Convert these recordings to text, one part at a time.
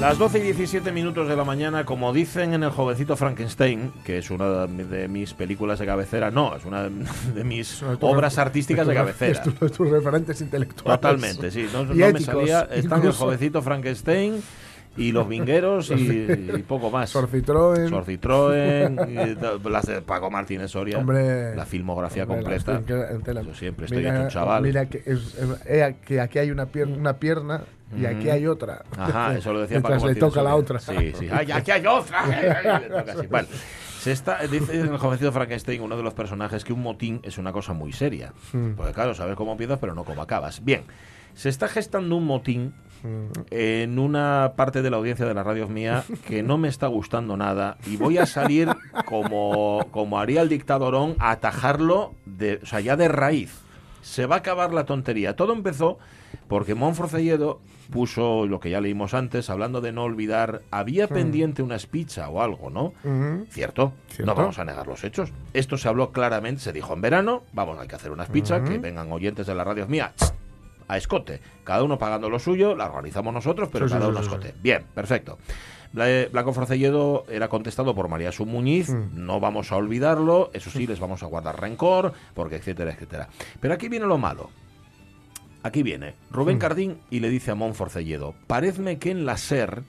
Las 12 y 17 minutos de la mañana, como dicen en El jovencito Frankenstein, que es una de mis películas de cabecera, no, es una de mis obras artísticas de cabecera. Es tu- tus referentes intelectuales. Totalmente, sí. No, Y me éticos, salía. Están El incluso. jovencito Frankenstein y Los Vingueros y, y poco más. Sor Citroën. Sor Citroën, y las de Paco Martínez Soria. Hombre, la filmografía hombre, completa. Yo siempre estoy Mira- hecho un chaval. Mira que, es- eh, que aquí hay una pierna, una pierna y aquí hay otra. Ajá, eso lo decía Paco Mientras le Martínez toca la otra. Sí, sí. ¡Ay, aquí hay otra! Le se está, dice el jovencito Frankenstein, uno de los personajes, que un motín es una cosa muy seria. Mm. Porque claro, sabes cómo empiezas, pero no cómo acabas. Bien, se está gestando un motín. En una parte de la audiencia de la radio mía que no me está gustando nada y voy a salir como, como haría el dictadorón a atajarlo de, o sea, ya de raíz. Se va a acabar la tontería. Todo empezó porque Monforcelledo puso lo que ya leímos antes, hablando de no olvidar, había pendiente una espicha o algo, ¿no? Ujú. Cierto, Cierto. no vamos a negar los hechos. Esto se habló claramente, se dijo en verano, vamos, hay que hacer una espicha, Ujú. que vengan oyentes de la radio mía a escote, cada uno pagando lo suyo, la organizamos nosotros, pero Sí, cada sí, uno a escote. Bien, perfecto. Bla- Blanco Forcelledo era contestado por María Su Muñiz, Mm. no vamos a olvidarlo, eso sí, les vamos a guardar rencor, porque etcétera, etcétera. Pero aquí viene lo malo. Aquí viene Rubén Mm. Cardín y le dice a Monforcelledo, parecme que en la SER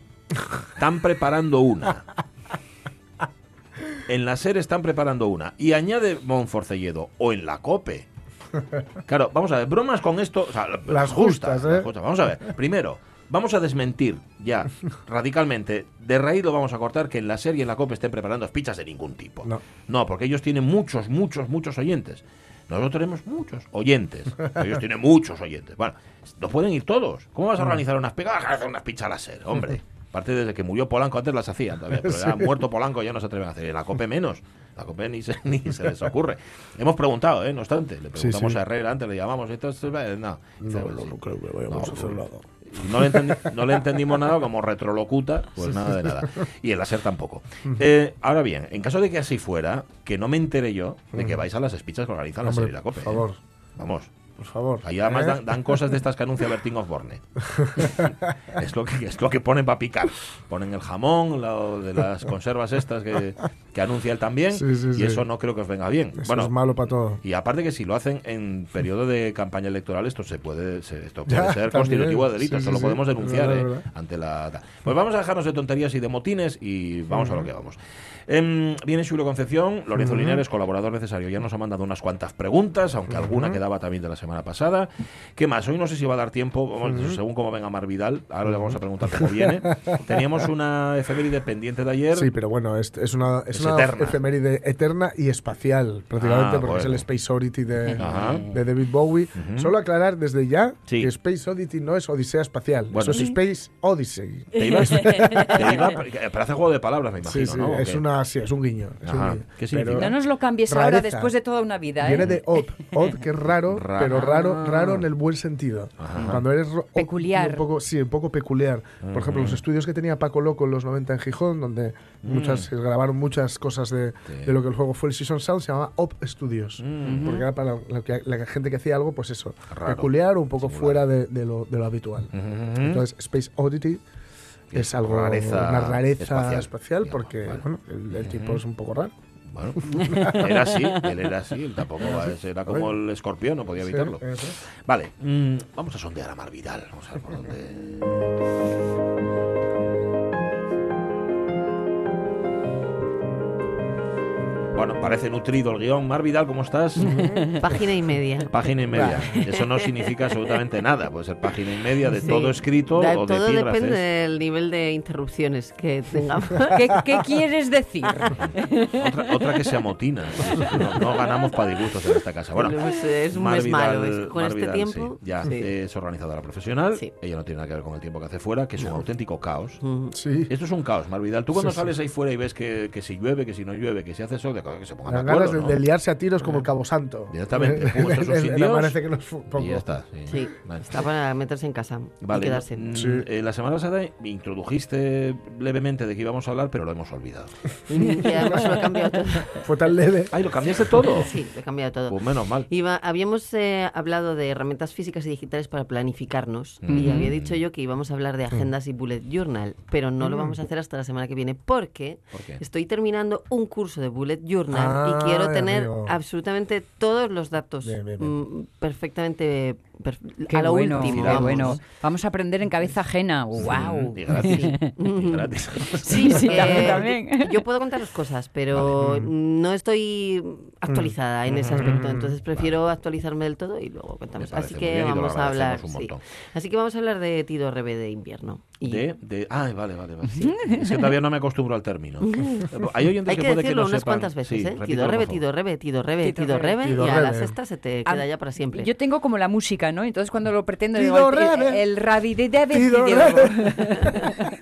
están preparando una. En la SER están preparando una. Y añade Monforcelledo, o en la COPE. Claro, vamos a ver, bromas con esto, o sea, Las justas, ¿eh? las justas. Vamos a ver, primero, vamos a desmentir ya radicalmente, de raíz lo vamos a cortar, que en la SER y en la COPE estén preparando pichas de ningún tipo. No. No, porque ellos tienen muchos, muchos, muchos oyentes. Nosotros tenemos muchos oyentes. Ellos tienen muchos oyentes. Bueno, no pueden ir todos. ¿Cómo vas a organizar unas pegadas? Hacer unas pichas láser, hombre. Aparte, desde que murió Polanco, antes las hacían todavía. Pero ya muerto Polanco ya no se atreven a hacer. Y la COPE menos. La COPE ni se, ni se les ocurre. Hemos preguntado, ¿eh? No obstante. Le Sí, preguntamos sí. a Herrera antes, le llamamos. Esto es- eh, no. No, no, sí. no creo que vayamos No, a hacer nada. No le, entendi- no le entendimos nada como retrolocuta, pues nada de nada. Y el láser tampoco. Eh, ahora bien, en caso de que así fuera, que no me entere yo de que vais a las espichas que organizan la serie y la COPE. por ¿eh? favor. Vamos. Por favor. Ahí además ¿eh? dan, dan cosas de estas que anuncia Bertín Osborne. es, lo que, es lo que ponen para picar. Ponen el jamón, lo de las conservas estas que, que anuncia él también. Sí, sí, y sí. eso no creo que os venga bien. Eso bueno, es malo para todo. y aparte que si lo hacen en periodo de campaña electoral, esto se puede, se- esto puede Ya, ser también. constitutivo de delito, esto lo podemos denunciar Verdad, eh, verdad. ante la. Pues vamos a dejarnos de tonterías y de motines y vamos a lo que vamos. Em, viene Julio Concepción, Lorenzo Ujú. Linares, colaborador necesario, ya nos ha mandado unas cuantas preguntas, aunque alguna quedaba también de la semana pasada. ¿Qué más? Hoy no sé si va a dar tiempo, vamos, según cómo venga Mar Vidal, ahora le vamos a preguntar cómo viene. Teníamos una efeméride pendiente de ayer. Sí, pero bueno, es, es una, es Es una eterna. efeméride eterna y espacial, prácticamente, Ah, porque es el. Space Oddity de, de David Bowie. Solo aclarar desde ya Sí. que Space Oddity no es Odisea Espacial, Bueno, eso es. Space Odyssey. Te iba, te iba- pero hace juego de palabras, me imagino, Sí, ¿no? ¿O es, una, sí, es un guiño. es un Ajá. guiño. ¿Qué significa? Pero No nos lo cambies ahora después de toda una vida, ¿eh? Viene de odd, odd que es raro, Ra- pero raro, raro en el buen sentido. Ajá. Cuando eres ro- Peculiar. Un poco, sí, un poco peculiar. Por ejemplo, los estudios que tenía Paco Loco en los 90 en Gijón, donde muchas, se grabaron muchas cosas de, Mm. Sí. de lo que el juego fue el Season Sound, se llamaba Op Studios. Mm. Porque era para la, gente que hacía algo, pues eso, Raro. peculiar o un poco Singular. fuera de, de lo, de lo habitual. Entonces, Space Oddity Es algo, rareza una rareza espacial, porque vale. bueno, el, el tipo es un poco raro. Bueno, era así, él era así, él tampoco era como el escorpión, no podía evitarlo. Vale, mm, vamos a sondear a Mar Vidal, vamos a ver por dónde. Bueno, parece nutrido el guion. Mar Vidal, ¿cómo estás? Página y media. Página y media. Eso no significa absolutamente nada. Puede ser página y media de Sí. todo escrito o de todo epígrafes. depende del nivel de interrupciones que tengamos. ¿Qué, qué quieres decir? Otra, otra que se amotina. No, no ganamos para disgustos en esta casa. Bueno, Pues, eh, es un Mar mes malo, es- con Mar este Vidal, tiempo, sí, ya sí. es organizadora profesional. Sí. Ella no tiene nada que ver con el tiempo que hace fuera, que es un auténtico caos. Mm. Sí. Esto es un caos, Mar Vidal. Tú cuando Sí, sí. sales ahí fuera y ves que, que si llueve, que si no llueve, que si hace sol, de que se pongan de Dan ganas acuerdo, de, ¿no? de liarse a tiros como el Cabo Santo. Directamente. Parece que fu- pongo. Y ya está. Sí. Sí, Vale. está para meterse en casa y quedarse. mm, Sí. eh, la semana pasada introdujiste levemente de qué íbamos a hablar, pero lo hemos olvidado. Y además lo he cambiado todo. Fue tan leve. ¡Ay, lo cambiaste todo! Sí, lo he cambiado todo. Pues menos mal. Iba- habíamos eh, hablado de herramientas físicas y digitales para planificarnos y Mm. había dicho yo que íbamos a hablar de agendas y bullet journal, pero no lo vamos a hacer hasta la semana que viene porque ¿Por qué? estoy terminando un curso de bullet journal Ah, y quiero ya tener veo. absolutamente todos los datos Bien, bien, bien. mm, perfectamente perf- Qué a lo bueno, último. qué vamos. bueno. Vamos a aprender en cabeza ajena. ¡Wow! Y gratis. Y gratis. Sí, sí, Eh, también, también. Yo puedo contaros cosas, pero no estoy actualizada en ese aspecto, entonces prefiero actualizarme del todo y luego contamos. Así que vamos a hablar. sí. Así que vamos a hablar de Tido Rebe de invierno. Y De, de, ah, vale, vale, vale. Es que todavía no me acostumbro al término. Hay oyentes Hay que, que puede que decirlo no unas sepan. cuantas veces, Sí, ¿eh? Tido Rebe. Tido Rebe, Tido Rebe, Tido Rebe. Y a la sexta se te queda ya para siempre. Yo tengo como la música, ¿no? Entonces cuando lo pretendo digo el, Rebe. el radi de de- de- Rebe.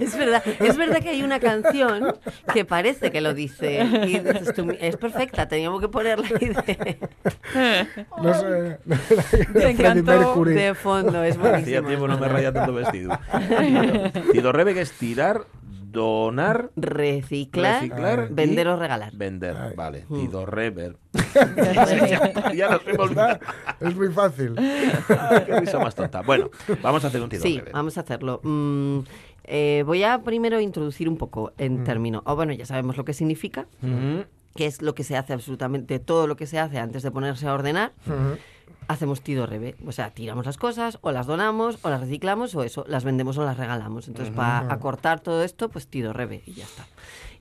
Es verdad, es verdad que hay una canción que parece que lo dice y dices tú, es perfecta, teníamos que ponerla ahí de, No sé. Me Freddie encantó de fondo, es Hacía buenísimo. tiempo no me raya tanto vestido. Tido Rebe que es tirar, donar, Reciclar, reciclar, y vender o regalar. Vender, Ay. vale. Mm. Tido Rever. ya, ya nos hemos. Es muy fácil. Qué risa más tonta. Bueno, vamos a hacer un Tido Sí, Rever. vamos a hacerlo. Mm, eh, voy a primero introducir un poco en Mm. término. O bueno, ya sabemos lo que significa, que es lo que se hace absolutamente todo lo que se hace antes de ponerse a ordenar. Hacemos tido rebe, o sea, tiramos las cosas, o las donamos, o las reciclamos, o eso, las vendemos o las regalamos. Entonces, para acortar todo esto, pues tido rebe y ya está.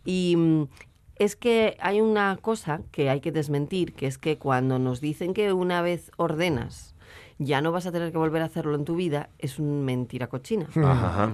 Y mm, es que hay una cosa que hay que desmentir, que es que cuando nos dicen que una vez ordenas ya no vas a tener que volver a hacerlo en tu vida, es un mentira cochina. Ajá, ajá.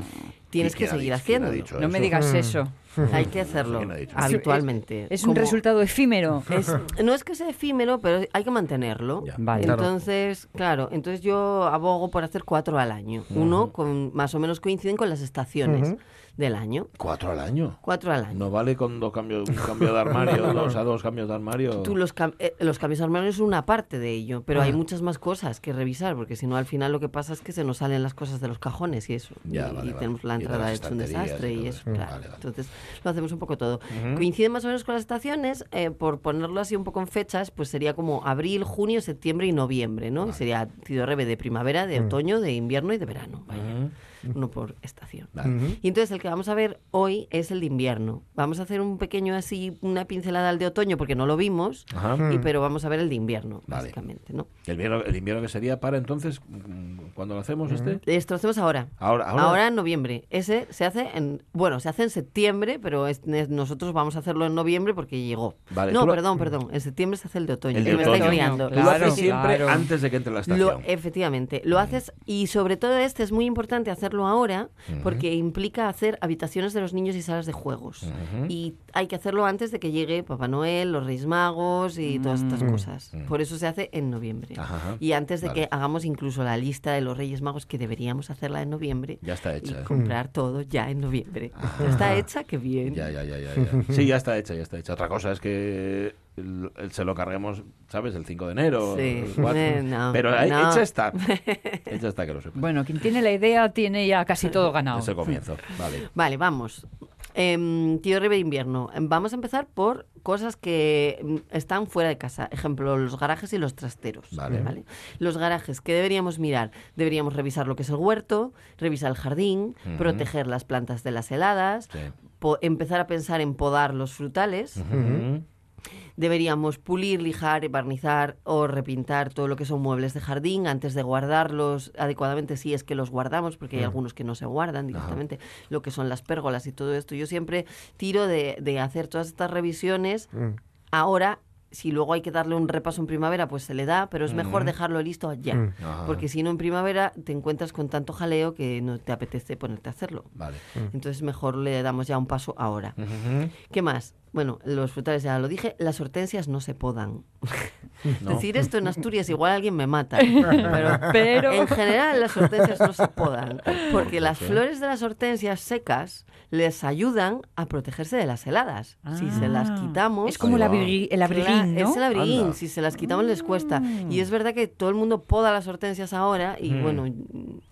Tienes ¿Y que seguir dicho- quién ha haciéndolo. dicho No me digas eso. Hay que hacerlo habitualmente. Es un Como- resultado efímero. es- no es que sea efímero, pero hay que mantenerlo. Ya. Vale. Claro. Entonces, claro, entonces yo abogo por hacer cuatro al año. Uno con más o menos coinciden con las estaciones. Del año. Cuatro al año. Cuatro al año. No vale con dos cambios, un cambio de armario, dos a dos cambios de armario. Tú los, cam- eh, los cambios de armario es una parte de ello, pero hay muchas más cosas que revisar, porque si no al final lo que pasa es que se nos salen las cosas de los cajones y eso. Ya, y, vale, y vale. tenemos la entrada las hecho un desastre y eso, eso. claro. Vale, vale. Entonces lo hacemos un poco todo. Coincide más o menos con las estaciones, eh, por ponerlo así un poco en fechas, pues sería como abril, junio, septiembre y noviembre, ¿no? Sería Tido Rebe de primavera, de otoño, de invierno y de verano. vaya. Uno por estación. Vale. Y entonces el que vamos a ver hoy es el de invierno. Vamos a hacer un pequeño así, una pincelada al de otoño porque no lo vimos, Ajá. y, pero vamos a ver el de invierno, Vale. básicamente, ¿no? El invierno, el invierno que sería para entonces, mm, cuando lo hacemos este. Esto lo hacemos ahora. Ahora, ahora. en noviembre. Ese se hace en, bueno, se hace en septiembre, pero es- es- nosotros vamos a hacerlo en noviembre porque llegó. Vale, no, tú lo- perdón, perdón. En septiembre se hace el de otoño. El de me otoño. liando. Lo haces siempre claro. antes de que entre la Lo- estación. efectivamente, lo haces y sobre todo este es muy importante hacerlo ahora porque implica hacer habitaciones de los niños y salas de juegos. Y hay que hacerlo antes de que llegue Papá Noel, los Reyes Magos y todas estas cosas. Por eso se hace en noviembre. Ajá. Y antes de Vale. que hagamos incluso la lista de los Reyes Magos que deberíamos hacerla en noviembre. Ya está Y hecha. ¿eh? comprar todo ya en noviembre. Ya está hecha, qué bien. Ya, ya, ya, ya, ya. Sí, ya está hecha, ya está hecha. Otra cosa es que se lo carguemos, ¿sabes? El 5 de enero. Sí. el 4. Eh, no, Pero ahí- no. hecha está. Hecha está, que lo. Bueno, quien tiene la idea tiene ya casi todo ganado. Es el comienzo. Vale. Vale, vamos. Em, tío Rebe de invierno. Em, Vamos a empezar por cosas que mm, están fuera de casa. Ejemplo, los garajes y los trasteros. Vale. Los garajes, ¿qué deberíamos mirar? Deberíamos revisar lo que es el huerto, revisar el jardín, proteger las plantas de las heladas, Sí. empezar a pensar en podar los frutales. Deberíamos pulir, lijar, barnizar o repintar todo lo que son muebles de jardín antes de guardarlos adecuadamente, si es que los guardamos, porque hay algunos que no se guardan directamente, lo que son las pérgolas y todo esto. Yo siempre tiro de, de hacer todas estas revisiones Mm. ahora. Si luego hay que darle un repaso en primavera, pues se le da, pero es mejor dejarlo listo ya. Mm. Porque si no, en primavera te encuentras con tanto jaleo que no te apetece ponerte a hacerlo. Vale. Entonces mejor le damos ya un paso ahora. ¿Qué más? Bueno, los frutales ya lo dije, las hortensias no se podan. No. Decir esto en Asturias igual alguien me mata. Pero, Pero- en general las hortensias no se podan. Porque las flores de las hortensias secas les ayudan a protegerse de las heladas. si se las Ah, quitamos... Es como el, abri- el abriguín, ¿no? Es el abriguín, Anda. si se las quitamos les cuesta. Mm. Y es verdad que todo el mundo poda las hortensias ahora y Mm. bueno,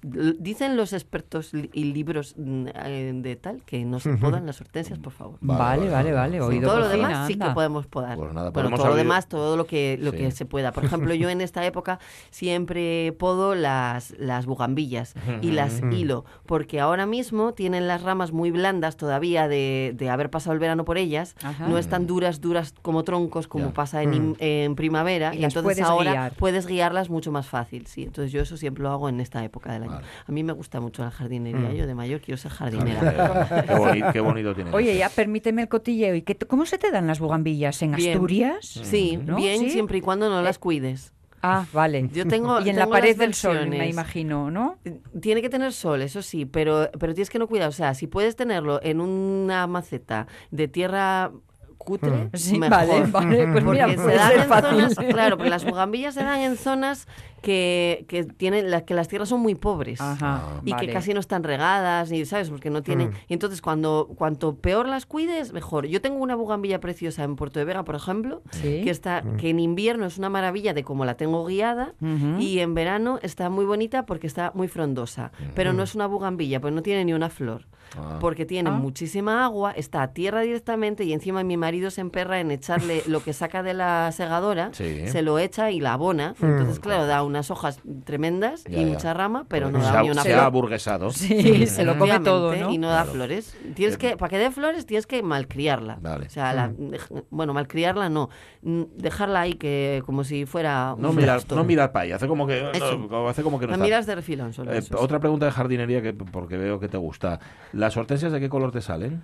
dicen los expertos y libros mm, eh, de tal que no se podan las hortensias, por favor. Vale, vale, vale. Oído todo lo demás sí que podemos podar. Pues nada, bueno, todo lo demás, todo lo que lo Sí. que se pueda. Por ejemplo, yo en esta época siempre podo las, las bugambillas y las hilo, porque ahora mismo tienen las ramas muy blandas todavía de, de haber pasado el verano por ellas. Ajá. No están duras, duras como troncos, como Ya. pasa en, in- en primavera. Y entonces puedes ahora guiar. puedes guiarlas mucho más fácil. Sí, entonces yo eso siempre lo hago en esta época del año. Vale. A mí me gusta mucho la jardinería. Yo de mayor quiero ser jardinera. qué, boni- qué bonito tiene. Oye, ya permíteme el cotilleo. ¿Y qué, cómo se te dan las bugambillas? ¿En Bien. Asturias? Sí, ¿No? bien, ¿Sí? siempre y cuando no las cuides. Ah, vale. Yo tengo- y en la pared del sol, me imagino, ¿no? Tiene que tener sol, eso sí, pero, pero tienes que no cuidar. O sea, si puedes tenerlo en una maceta de tierra cutre, Sí, mejor. vale, vale. Pues Porque mira, se dan ser en fácil. zonas, claro, porque las bugambillas se dan en zonas que, que tienen la- que las tierras son muy pobres. Ajá. Y vale. que casi no están regadas, ni sabes, porque no tienen. Y entonces cuando cuanto peor las cuides, mejor. Yo tengo una bugambilla preciosa en Puerto de Vega, por ejemplo, Sí. que está, que en invierno es una maravilla de cómo la tengo guiada, Ujú. y en verano está muy bonita porque está muy frondosa. Pero no es una bugambilla, pues no tiene ni una flor. Ah. Porque tiene Ah. muchísima agua, está a tierra directamente y encima mi marido se emperra en echarle lo que saca de la segadora, Sí. se lo echa y la abona. Entonces, claro, da unas hojas tremendas Ya, y ya. mucha rama, pero no se da ha, ni una se ha flor. aburguesado. Sí, se lo come todo, ¿no? Y no da flores. Tienes que, para que dé flores tienes que malcriarla. Vale. O sea, la- dej- bueno, malcriarla no. Mm, Dejarla ahí que como si fuera No un mirar, trasto. no mirar para ahí, hace como que, no, hace como que no La está. miras de refilón solo. Eh, eso otra pregunta de jardinería que porque veo que te gusta. ¿Las hortensias de qué color te salen?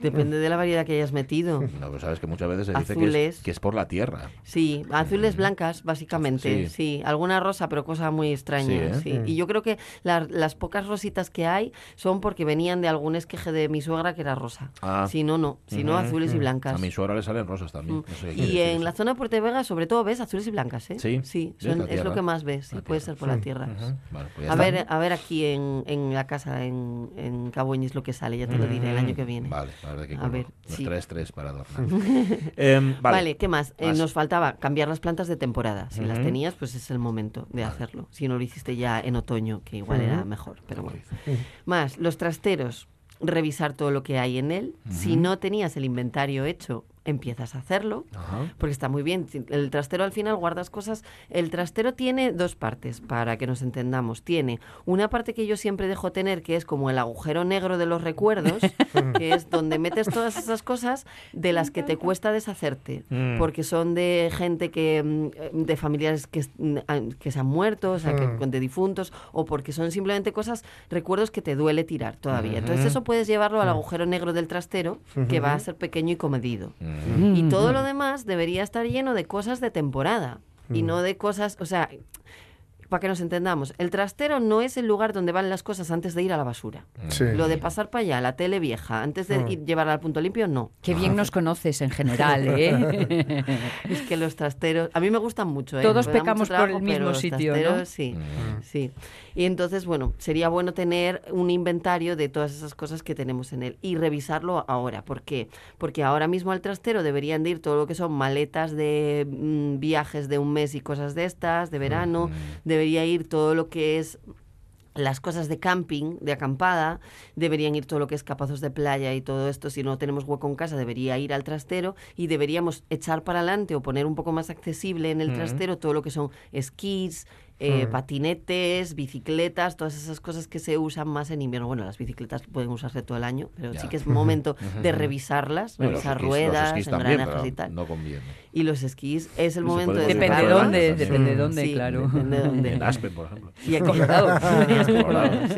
Depende de la variedad que hayas metido. No, pues sabes que muchas veces se dice que es, Azules. que es por la tierra. Sí, azules blancas, básicamente. Sí. Sí. alguna rosa, pero cosa muy extraña. Sí, Sí, ¿eh? Y yo creo que la- las pocas rositas que hay son porque venían de algún esqueje de mi suegra que era rosa. Ah. Si no, no. Si no, azules y blancas. A mi suegra le salen rosas también. Mm. No sé qué quiere y en eso. la zona de Puerto Vega, sobre todo, ves azules y blancas, ¿eh? Sí, Sí, son- es lo que más ves. Sí, puede ser por la tierra. Vale, pues A está. ver, a ver aquí en, en la casa, en, en Caboñes, lo que sale, ya te lo diré el año que viene. Mm. Vale, a ver A Los sí. tres, tres para adornar. Em, vale. Vale. ¿qué más? Eh, nos faltaba cambiar las plantas de temporada. Si las tenías, pues es el momento de hacerlo. Si no lo hiciste ya en otoño, que igual era mejor, pero bueno. Más, los trasteros, revisar todo lo que hay en él. Si no tenías el inventario hecho, empiezas a hacerlo. Ajá. Porque está muy bien. El trastero al final guardas cosas. El trastero tiene dos partes, para que nos entendamos. Tiene una parte que yo siempre dejo tener, que es como el agujero negro de los recuerdos, que es donde metes todas esas cosas de las que te cuesta deshacerte. Mm. Porque son de gente que. mm, de familiares que, mm, que se han muerto, o sea, que, de difuntos, o porque son simplemente cosas, recuerdos que te duele tirar todavía. Entonces, eso puedes llevarlo al agujero negro del trastero, que va a ser pequeño y comedido. Mm. Y todo lo demás debería estar lleno de cosas de temporada y no de cosas, o sea, para que nos entendamos, el trastero no es el lugar donde van las cosas antes de ir a la basura. Sí. Lo de pasar para allá, la tele vieja, antes de ir, llevarla al punto limpio, no. Qué bien nos conoces en general, ¿eh? Es que los trasteros, a mí me gustan mucho. ¿eh? Todos pecamos por el mismo pero los sitio, ¿no? trasteros, Sí, sí. Y entonces, bueno, sería bueno tener un inventario de todas esas cosas que tenemos en él y revisarlo ahora. ¿Por qué? Porque ahora mismo al trastero deberían de ir todo lo que son maletas de mm, viajes de un mes y cosas de estas, de verano. Debería ir todo lo que es las cosas de camping, de acampada, deberían ir todo lo que es capazos de playa y todo esto. Si no tenemos hueco en casa, debería ir al trastero y deberíamos echar para adelante o poner un poco más accesible en el trastero todo lo que son esquís, eh, Mm. patinetes, bicicletas, todas esas cosas que se usan más en invierno. Bueno, las bicicletas pueden usarse todo el año, pero Ya. sí que es momento de revisarlas, revisar esquís- ruedas, engranajes y tal. No conviene. Y los esquís es el momento de Depende de Claro, dónde, depende de dónde, Sí, claro. depende de dónde. En Aspen, por ejemplo. Y aquí-.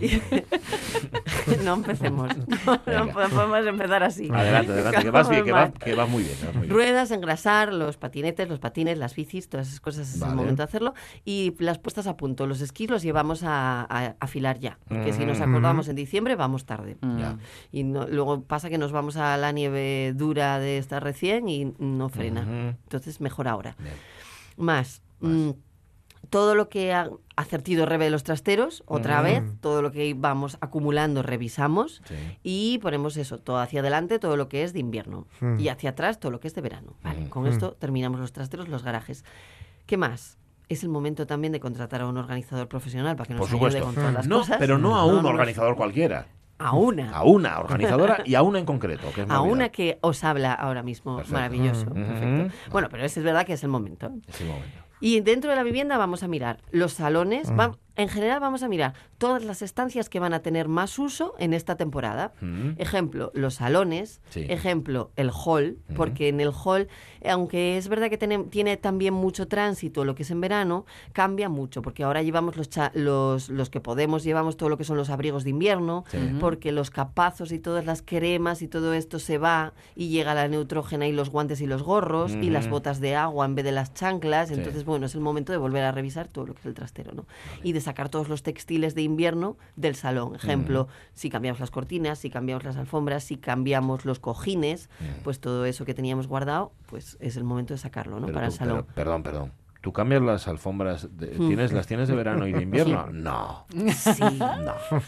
Sí. no empecemos. No, podemos empezar así. Adelante, adelante, que vas bien, que vas muy bien. muy. Ruedas, engrasar, los patinetes, los patines, las bicis, todas esas cosas es Vale. el momento de hacerlo. Y las puestas a punto, los esquís los llevamos a, a afilar ya. Porque si nos Mm. acordamos en diciembre, vamos tarde. Ya. Y no- luego pasa que nos vamos a la nieve dura de esta recién y no frena. Ujú. Entonces, mejor ahora. Bien. Más. mm, todo lo que ha acertido reve de los trasteros, otra Mm. vez, todo lo que vamos acumulando, revisamos. Sí. Y ponemos eso, todo hacia adelante, todo lo que es de invierno. Mm. Y hacia atrás, todo lo que es de verano. Vale, Mm. con esto terminamos los trasteros, los garajes. ¿Qué más? Es el momento también de contratar a un organizador profesional para que nos Por ayude con todas las No, cosas. pero no a un no, organizador cualquiera. A una. A una organizadora y a una en concreto. Que es A una que os habla ahora mismo. Perfecto. Maravilloso. Perfecto. Bueno, pero es, es verdad que es el momento. Es el momento. Y dentro de la vivienda vamos a mirar los salones. Mm. En general vamos a mirar todas las estancias que van a tener más uso en esta temporada. Mm. Ejemplo, los salones. Sí. Ejemplo, el hall. Ujú. Porque en el hall, aunque es verdad que tiene, tiene también mucho tránsito, lo que es en verano, cambia mucho. Porque ahora llevamos los, cha- los, los que podemos, llevamos todo lo que son los abrigos de invierno. Sí. Porque los capazos y todas las cremas y todo esto se va y llega la neutrógena y los guantes y los gorros y las botas de agua en vez de las chanclas. Sí. Entonces, bueno, es el momento de volver a revisar todo lo que es el trastero, ¿no? Y de sacar todos los textiles de invierno del salón. Ejemplo, si cambiamos las cortinas, si cambiamos las alfombras, si cambiamos los cojines, pues todo eso que teníamos guardado, pues es el momento de sacarlo, ¿no? Pero Para el salón. pero- perdón, perdón. ¿Tú cambias las alfombras? de- ¿tienes, ¿Las tienes de verano y de invierno? No. Sí. No. ¿En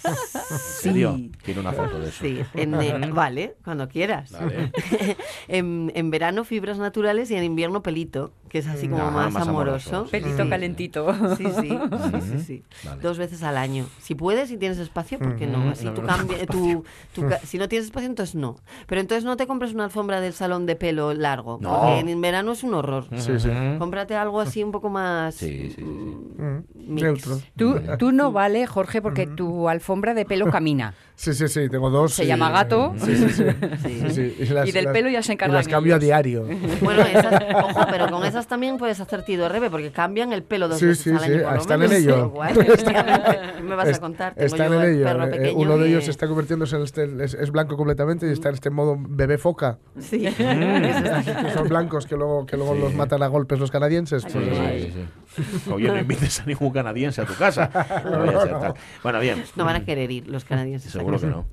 serio? Quiero una foto de eso. Sí, en, eh, vale, cuando quieras. Vale. en, en verano fibras naturales y en invierno pelito, que es así como Ah, más, más amoroso. amoroso. Pelito Sí. calentito. Sí, sí, sí, sí, sí. Vale. Dos veces al año. Si puedes y tienes espacio, ¿por qué no? Así No, tú no, cambi- tú- tú ca- si no tienes espacio, entonces no. Pero entonces no te compres una alfombra del salón de pelo largo, No. porque en verano es un horror. Sí, sí. Ujú. Cómprate algo así un poco más Sí, sí, sí, sí. Mm, mix. Neutro. Tú, tú no vale, Jorge, porque tu alfombra de pelo camina. Sí, sí, sí, tengo dos. Se y- llama gato. Sí, sí, sí. Sí. Sí, sí, Y, las- Y del las- pelo ya se y encargan las cambio a diario. Bueno, esas, ojo, pero con esas también puedes hacer tido rebe, porque cambian el pelo dos Sí, veces sí, al sí, año. están en ello. Guay, efectivamente. ¿Qué me vas a contar? Tengo Están yo en el ello. perro eh, pequeño Uno de ellos está convirtiéndose en este, es, es blanco completamente y está en este modo bebé foca. Sí. que son blancos que luego, que luego Sí. los matan a golpes los canadienses. Sí, pues, sí, sí. Oye, no invites a ningún canadiense a tu casa. No. Bueno, bien. No van a querer ir los canadienses. Seguro que no.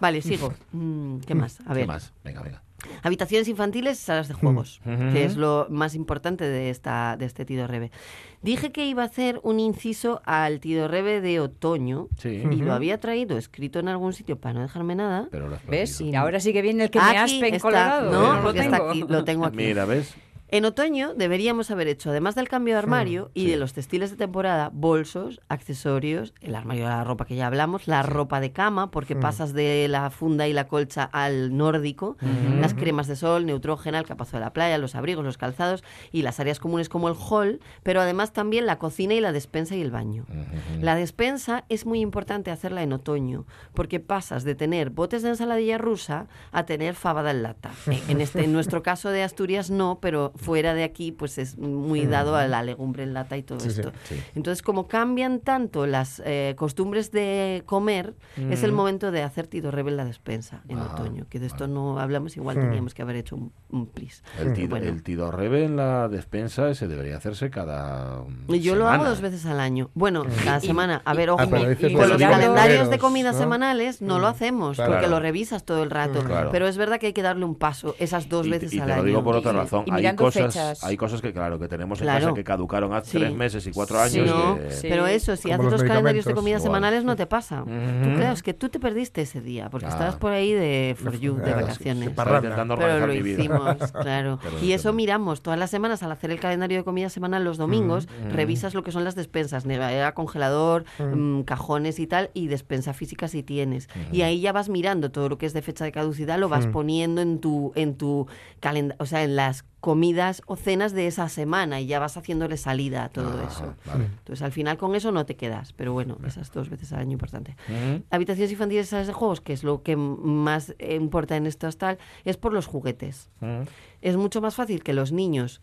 Vale, sigo. Mm, ¿Qué más? A ¿Qué ver. más? Venga, venga. Habitaciones infantiles, salas de juegos, Ujú. que es lo más importante de, esta, de este Tido Rebe. Dije que iba a hacer un inciso al Tido Rebe de otoño Sí. y lo había traído escrito en algún sitio para no dejarme nada. Pero lo has ¿Ves? Y ahora sí que viene el que me Aquí está. Colorado. No, lo porque está tengo. aquí, lo tengo aquí. Mira, ¿ves? En otoño deberíamos haber hecho, además del cambio de armario y sí. de los textiles de temporada, bolsos, accesorios, el armario de la ropa que ya hablamos, la ropa de cama, porque pasas de la funda y la colcha al nórdico, las cremas de sol, neutrógena, el capazo de la playa, los abrigos, los calzados y las áreas comunes como el hall, pero además también la cocina y la despensa y el baño. La despensa es muy importante hacerla en otoño, porque pasas de tener botes de ensaladilla rusa a tener fabada en lata. En, este, en nuestro caso de Asturias no, pero fuera de aquí pues es muy dado a la legumbre en lata y todo Sí, esto. sí. Entonces, como cambian tanto las eh, costumbres de comer, es el momento de hacer Tido Rebe en la despensa en Ah, otoño. Que de esto no hablamos, igual teníamos que haber hecho un, un plis. El, tido, Bueno. el tido rebe en la despensa ese debería hacerse cada. Y Yo lo hago semana. dos veces al año. Bueno, cada semana. A ver, ojo, Ah, dices y con los calendarios de Menos, comidas ¿no? semanales no lo hacemos, Claro. porque lo revisas todo el rato. Claro. Pero es verdad que hay que darle un paso esas dos Y, veces y al te año. lo digo por otra Y- razón. y cosas, fechas. hay cosas que claro que tenemos en Claro. casa que caducaron hace Sí. tres meses y cuatro Sí. años. No, eh, Sí. pero eso, si Como haces los calendarios de comidas Igual. semanales no te pasa. Tú Ujú. crees que tú te perdiste ese día, porque Ah. estabas por ahí de for you, de sí, vacaciones. sí, intentando Pero lo mi vida. hicimos, claro. Pero y eso eso- miramos todas las semanas al hacer el calendario de comida semanal los domingos, revisas lo que son las despensas, nevera, congelador, mm, cajones y tal, y despensa física si tienes. Y ahí ya vas mirando todo lo que es de fecha de caducidad, lo vas poniendo en tu, en tu calendario, o sea, en las comidas o cenas de esa semana y ya vas haciéndole salida a todo Ah, eso. vale. Entonces al final con eso no te quedas, pero bueno, esas dos veces al año importante. Habitaciones infantiles y salas de juegos, que es lo que más importa en esto tal, es por los juguetes. Es mucho más fácil que los niños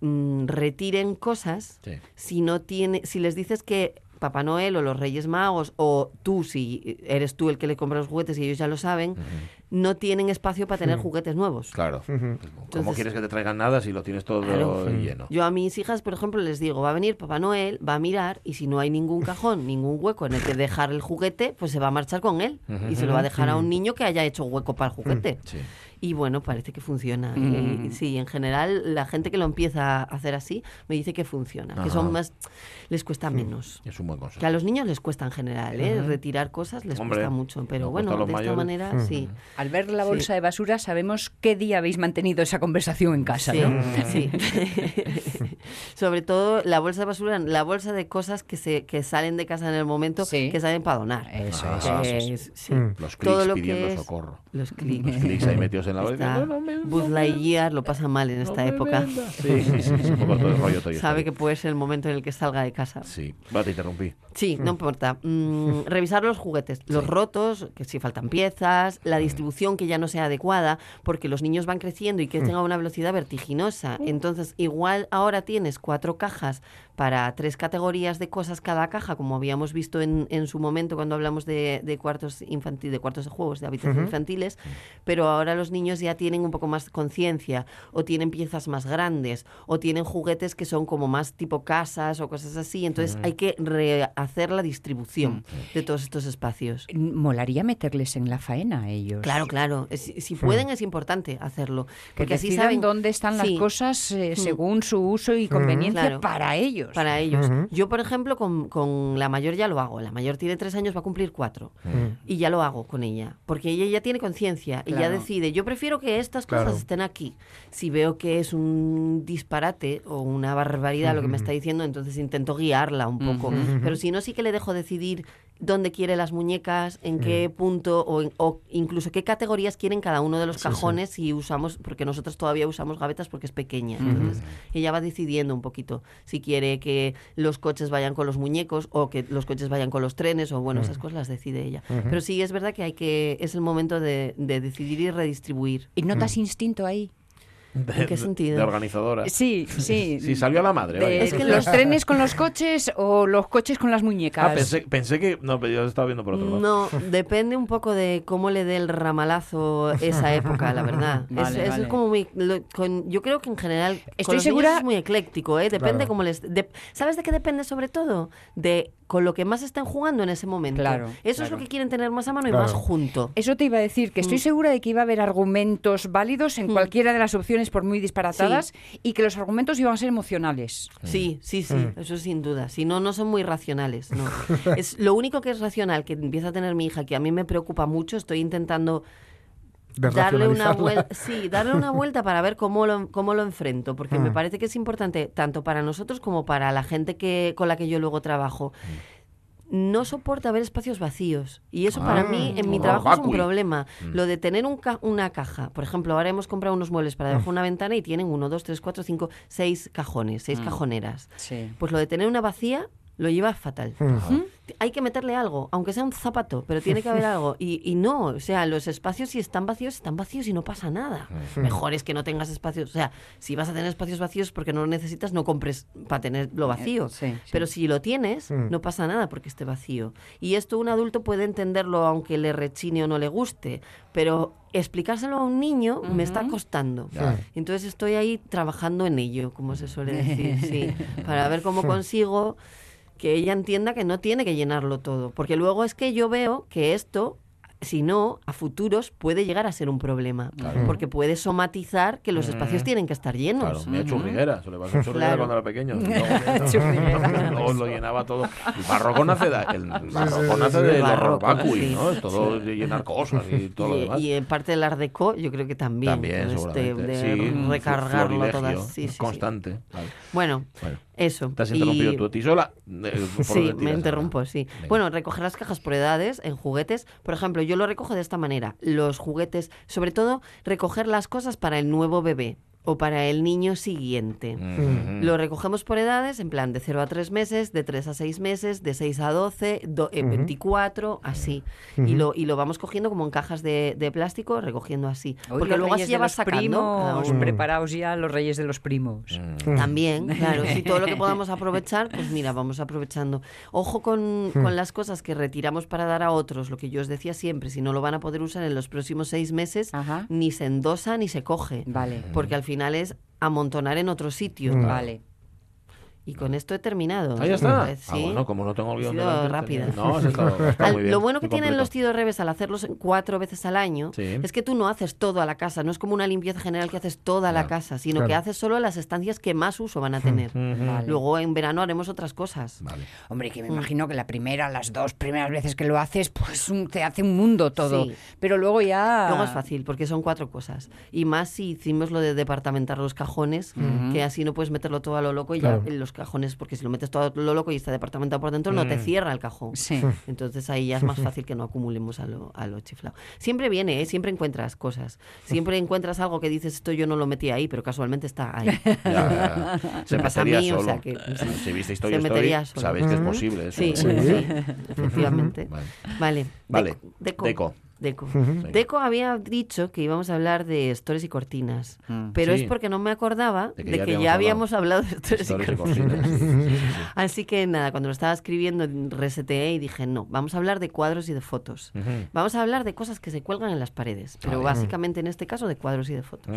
mm, retiren cosas Sí. si no tiene, si les dices que Papá Noel o los Reyes Magos o tú, si eres tú el que le compra los juguetes y ellos ya lo saben, no tienen espacio para tener juguetes nuevos. Claro. ¿Cómo Entonces- quieres que te traigan nada si lo tienes todo Claro. lleno? Yo a mis hijas, por ejemplo, les digo, va a venir Papá Noel, va a mirar y si no hay ningún cajón, ningún hueco en el que dejar el juguete, pues se va a marchar con él y se lo va a dejar a un niño que haya hecho hueco para el juguete. Sí. Y bueno, parece que funciona. Y, sí, en general, la gente que lo empieza a hacer así me dice que funciona, que son más, les cuesta menos. Es un buen consejo. Que a los niños les cuesta en general, ¿eh? Retirar cosas les Hombre, cuesta mucho, pero bueno, de esta mayores. manera sí. Al ver la Sí. bolsa de basura sabemos qué día habéis mantenido esa conversación en casa, Sí, ¿no? sí. Sobre todo la bolsa de basura, la bolsa de cosas que se que salen de casa en el momento, Sí. que salen para donar. Eso, Ah, eso, eso, es- sí. Mm. Los Todo clics lo pidiendo que es- socorro. Los clics. Los clics ahí metidos en la bolsa. Está No, no me- Buzz Lightyear lo pasa mal en esta época. Sí, sí, sí, es un poco todo el rollo Toy Sabe que puede ser el momento en el que salga de casa. Sí, va, te interrumpí. Sí, no importa. Mm, revisar los juguetes, los rotos, que si faltan piezas, la distribución que ya no sea adecuada, porque los niños van creciendo y que tengan una velocidad vertiginosa. Entonces, igual ahora tienes cuatro cajas para tres categorías de cosas cada caja, como habíamos visto en, en su momento cuando hablamos de, de cuartos infantiles, de cuartos de juegos, de habitaciones infantiles, pero ahora los niños ya tienen un poco más conciencia, o tienen piezas más grandes, o tienen juguetes que son como más tipo casas o cosas así. Entonces hay que rehacer la distribución de todos estos espacios. Molaría meterles en la faena a ellos. Claro, claro. Si pueden es importante hacerlo. Que Porque así saben dónde están las Sí. cosas eh, según su uso y conveniencia Claro. para ellos. Para ellos. Yo, por ejemplo, con, con la mayor ya lo hago. La mayor tiene tres años, va a cumplir cuatro. Y ya lo hago con ella. Porque ella ya tiene conciencia y ya decide, yo prefiero que estas cosas Claro. estén aquí. Si veo que es un disparate o una barbaridad lo que me está diciendo, entonces intento guiarla un poco. Pero si no, sí que le dejo decidir dónde quiere las muñecas, en qué punto o, incluso qué categorías quieren cada uno de los cajones si usamos, porque nosotros todavía usamos gavetas porque es pequeña. Entonces ella va decidiendo un poquito si quiere que los coches vayan con los muñecos o que los coches vayan con los trenes o bueno, esas cosas las decide ella. Pero sí es verdad que hay que, es el momento de, de decidir y redistribuir. ¿Y notas instinto ahí? ¿En qué sentido? De organizadora. Sí, sí. Sí, salió a la madre. De- vaya. Es que los trenes con los coches o los coches con las muñecas. Ah, pensé, pensé que. No, pero yo estaba viendo por otro lado. No, depende un poco de cómo le dé el ramalazo esa época, la verdad. Es- Vale, es, como muy, lo- con- yo creo que en general con Estoy los segura- niños es muy ecléctico, ¿eh? Depende Claro. cómo les. de- ¿Sabes de qué depende sobre todo? De con lo que más estén jugando en ese momento. Claro, Eso es lo que quieren tener más a mano y Claro. más junto. Eso te iba a decir, que Mm. estoy segura de que iba a haber argumentos válidos en cualquiera de las opciones, por muy disparatadas, y que los argumentos iban a ser emocionales. Sí, sí, sí, Mm. eso sin duda. Si no, no son muy racionales. No. es lo único que es racional que empieza a tener mi hija, que a mí me preocupa mucho. Estoy intentando darle una vuelta, sí, darle una vuelta para ver cómo lo, cómo lo enfrento, porque me Mm. parece que es importante tanto para nosotros como para la gente que con la que yo luego trabajo. No soporta ver espacios vacíos y eso para Ah, mí en mi trabajo es un problema. Lo de tener un ca- una caja, por ejemplo, ahora hemos comprado unos muebles para debajo de una ventana y tienen uno, dos, tres, cuatro, cinco, seis cajones, seis cajoneras. Sí. Pues lo de tener una vacía lo lleva fatal. Hay que meterle algo, aunque sea un zapato, pero tiene que haber algo. Y, y no, o sea, los espacios si están vacíos, están vacíos y no pasa nada. Mejor es que no tengas espacios. O sea, si vas a tener espacios vacíos porque no lo necesitas, no compres para tenerlo vacío. Eh, sí, sí. Pero si lo tienes, no pasa nada porque esté vacío. Y esto un adulto puede entenderlo aunque le rechine o no le guste, pero explicárselo a un niño me está costando. Entonces estoy ahí trabajando en ello, como se suele decir, sí, para ver cómo consigo que ella entienda que no tiene que llenarlo todo, porque luego es que yo veo que esto si no, a futuros puede llegar a ser un problema, porque puede somatizar que los espacios tienen que estar llenos. Claro, me churriguera. Se le pasó churriguera Claro. cuando era pequeño. Luego, luego lo llenaba todo. El barroco nace de, el barroco nace sí. del El horror barroco, vacui, sí. ¿no? Es todo de llenar cosas y todo lo Y, demás. y en parte del Art Deco, yo creo que también. También, pues, de- sí, recargarlo todas. Sí, sí, sí. constante. Vale. Bueno, Bueno, eso. te has Y- interrumpido tú a ti sola. Eh, ¿por Sí, me interrumpo, sí. Venga. Bueno, recoger las cajas por edades en juguetes. Por ejemplo, yo lo recojo de esta manera. Los juguetes, sobre todo, recoger las cosas para el nuevo bebé. O para el niño siguiente. Ujú. Lo recogemos por edades, en plan de 0 a 3 meses, de 3 a 6 meses, de 6 a 12, do- eh, 24, así. y, lo, y lo vamos cogiendo como en cajas de, de plástico, recogiendo así. Hoy Porque luego así ya vas sacando. primos, uno. preparaos ya los reyes de los primos. También, claro, si todo lo que podamos aprovechar, pues mira, vamos aprovechando. Ojo con, con las cosas que retiramos para dar a otros, lo que yo os decía siempre, si no lo van a poder usar en los próximos seis meses, Ajá. ni se endosa ni se coge. Vale. Porque al final es amontonar en otro sitio. Vale. Y con esto he terminado. Ahí está. Pues, Ah, sí. bueno, como no tengo el guion delante, rápida. No, has estado, has estado Al- muy bien. lo bueno que tienen los completo. tidos reves al hacerlos cuatro veces al año Sí. es que tú no haces todo a la casa, no es como una limpieza general que haces toda la Claro. casa, sino Claro. que haces solo las estancias que más uso van a tener. Vale. Luego en verano haremos otras cosas. Vale. Hombre, que me Mm. imagino que la primera, las dos primeras veces que lo haces, pues un- te hace un mundo todo. Sí. Pero luego ya... Luego es fácil, porque son cuatro cosas. Y más si hicimos lo de departamentar los cajones, que así no puedes meterlo todo a lo loco y Claro. ya en los cajones, porque si lo metes todo lo loco y está departamentado por dentro, no te cierra el cajón. Sí. Entonces ahí ya es más fácil que no acumulemos a lo, a lo chiflado. Siempre viene, ¿eh? siempre encuentras cosas. Siempre encuentras algo que dices, esto yo no lo metí ahí, pero casualmente está ahí. Ya. Se Me pasa a mí, o solo. sea que- Eh, Si visteis se Toy Story, metería solo. sabéis que es posible eso. Sí, sí, efectivamente. Vale. Vale. Vale. Deco. Deco. Deco. Venga. Deco había dicho que íbamos a hablar de stores y cortinas, pero Sí. es porque no me acordaba De de que que, ya ya, habíamos hablado de stores y Historias y cortinas. Sí, sí. Así que nada, cuando lo estaba escribiendo reseteé y dije, no, vamos a hablar de cuadros y de fotos. Vamos a hablar de cosas que se cuelgan en las paredes, pero básicamente en este caso de cuadros y de fotos.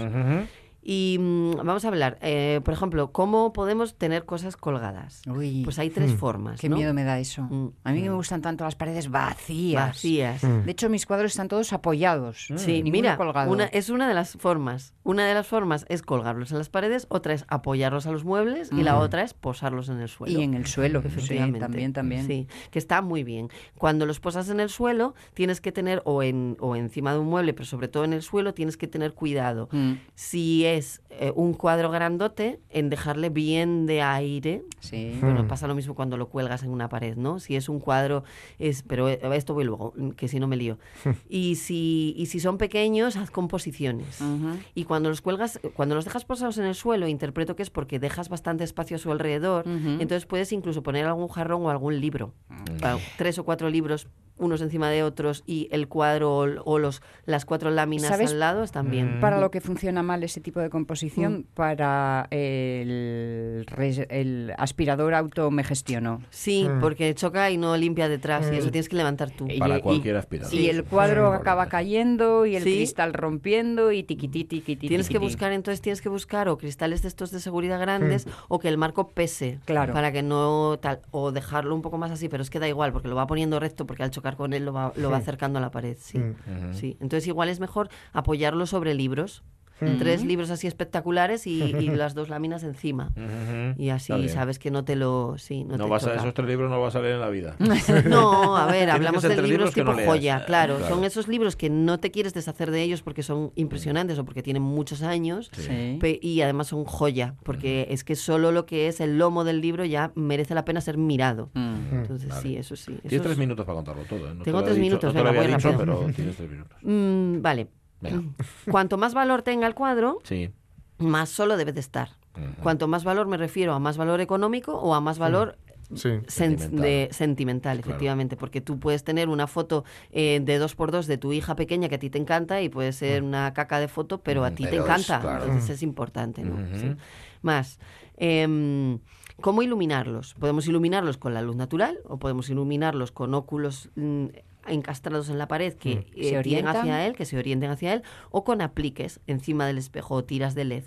Y mm, vamos a hablar, eh, por ejemplo, cómo podemos tener cosas colgadas. Uy, Pues hay tres formas, qué ¿no? miedo me da eso. Mm. A mí me gustan tanto las paredes vacías. Vacías. De hecho, mis cuadros están todos apoyados. Sí, mira, colgado. una, es una de las formas. Una de las formas es colgarlos en las paredes, otra es apoyarlos a los muebles y la otra es posarlos en el suelo. Y en el suelo, sí, Efectivamente. también, también. Sí, que está muy bien. Cuando los posas en el suelo, tienes que tener, o, en, o encima de un mueble, pero sobre todo en el suelo, tienes que tener cuidado. Mm, Si es eh, un cuadro grandote, en dejarle bien de aire. sí. Bueno, pasa lo mismo cuando lo cuelgas en una pared, ¿no? Si es un cuadro, es, pero eh, esto voy luego, mm, que si no me lío. y, si, y si son pequeños, haz composiciones. Y cuando los cuelgas, cuando los dejas posados en el suelo, interpreto que es porque dejas bastante espacio a su alrededor. Entonces puedes incluso poner algún jarrón o algún libro. Ah, Tres o cuatro libros, unos encima de otros, y el cuadro o, o los, las cuatro láminas ¿Sabes? al lado están bien. Para lo que funciona mal ese tipo de composición, Mm. para el, aspirador auto me gestiono. Sí, porque choca y no limpia detrás, y eso tienes que levantar tú. Y- Para y- cualquier aspirador. Y el cuadro Sí. acaba cayendo y el Sí. cristal rompiendo y tiquití, tiquití, Tienes que buscar, entonces tienes que buscar o cristales de estos de seguridad grandes o que el marco pese. Claro. Para que no tal. O dejarlo un poco más así, pero es que da igual, porque lo va poniendo recto, porque al chocar con él lo va, lo va acercando a la pared. Sí. sí. Entonces igual es mejor apoyarlo sobre libros. Tres libros así espectaculares y, y las dos láminas encima. Y así sabes que no te lo. Sí, no, No te vas a, esos tres libros no vas a leer en la vida. No, a ver, hablamos de libros libros que tipo no joya, claro, Claro. Son esos libros que no te quieres deshacer de ellos porque son impresionantes o porque tienen muchos años. Sí. Y además son joya, porque es que solo lo que es el lomo del libro ya merece la pena ser mirado. Mm. Entonces, sí, eso sí. eso Tienes tres es- minutos para contarlo todo. ¿eh? No te Tengo tres dicho- minutos, no te venga, voy dicho, rápido. pero tienes tres minutos. Mm, vale. Venga. Cuanto más valor tenga el cuadro, Sí. más solo debe de estar. Cuanto más valor me refiero a más valor económico o a más valor Sí. sen- Sentimental. de- sentimental, Claro. efectivamente, porque tú puedes tener una foto eh, de dos por dos de tu hija pequeña que a ti te encanta y puede ser una caca de foto, pero a Mm, ti te es- encanta, claro. entonces es importante, ¿no? Sí. Más, em, ¿cómo iluminarlos? Podemos iluminarlos con la luz natural o podemos iluminarlos con óculos mm, encastrados en la pared que ¿Se eh, hacia él, que se orienten hacia él, o con apliques encima del espejo o tiras de LED.